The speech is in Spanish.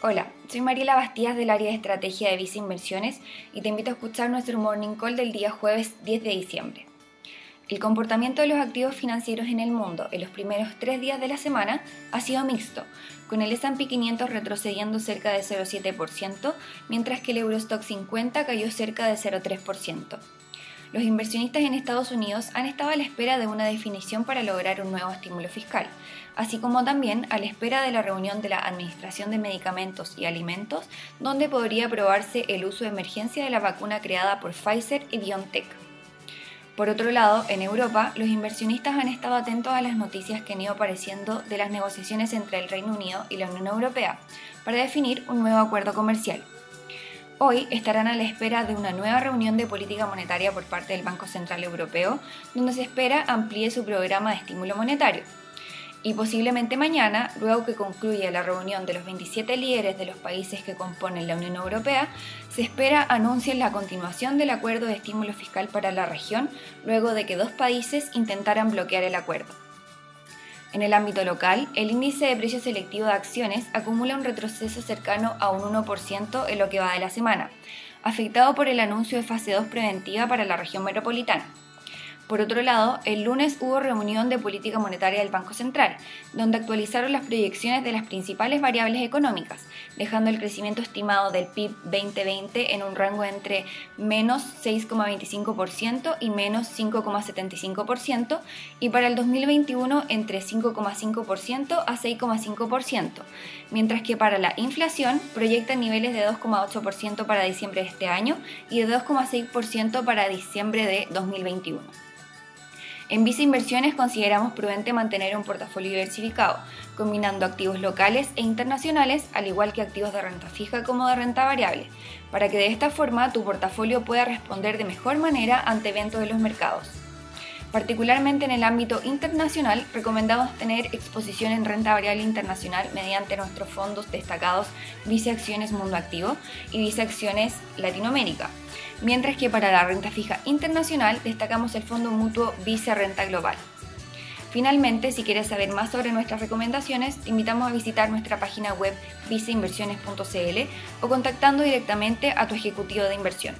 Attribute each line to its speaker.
Speaker 1: Hola, soy Mariela Bastías del área de estrategia de Visa Inversiones y te invito a escuchar nuestro morning call del día jueves 10 de diciembre. El comportamiento de los activos financieros en el mundo en los primeros tres días de la semana ha sido mixto, con el S&P 500 retrocediendo cerca de 0,7%, mientras que el Eurostock 50 cayó cerca de 0,3% los inversionistas en Estados Unidos han estado a la espera de una definición para lograr un nuevo estímulo fiscal, así como también a la espera de la reunión de la Administración de Medicamentos y Alimentos, donde podría aprobarse el uso de emergencia de la vacuna creada por Pfizer y BioNTech. Por otro lado, en Europa, los inversionistas han estado atentos a las noticias que han ido apareciendo de las negociaciones entre el Reino Unido y la Unión Europea para definir un nuevo acuerdo comercial. Hoy estarán a la espera de una nueva reunión de política monetaria por parte del Banco Central Europeo, donde se espera amplíe su programa de estímulo monetario. Y posiblemente mañana, luego que concluya la reunión de los 27 líderes de los países que componen la Unión Europea, se espera anuncien la continuación del acuerdo de estímulo fiscal para la región, luego de que dos países intentaran bloquear el acuerdo. En el ámbito local, el índice de precio selectivo de acciones acumula un retroceso cercano a un 1% en lo que va de la semana, afectado por el anuncio de fase 2 preventiva para la región metropolitana. Por otro lado, el lunes hubo reunión de política monetaria del Banco Central, donde actualizaron las proyecciones de las principales variables económicas, dejando el crecimiento estimado del PIB 2020 en un rango entre menos 6,25% y menos 5,75%, y para el 2021 entre 5,5% a 6,5%, mientras que para la inflación proyectan niveles de 2,8% para diciembre de este año y de 2,6% para diciembre de 2021. En Visa Inversiones consideramos prudente mantener un portafolio diversificado, combinando activos locales e internacionales, al igual que activos de renta fija como de renta variable, para que de esta forma tu portafolio pueda responder de mejor manera ante eventos de los mercados. Particularmente en el ámbito internacional, recomendamos tener exposición en renta variable internacional mediante nuestros fondos destacados Visa Acciones Mundo Activo y Visa Acciones Latinoamérica mientras que para la renta fija internacional destacamos el fondo mutuo Vice Renta Global. Finalmente, si quieres saber más sobre nuestras recomendaciones, te invitamos a visitar nuestra página web viceinversiones.cl o contactando directamente a tu ejecutivo de inversión.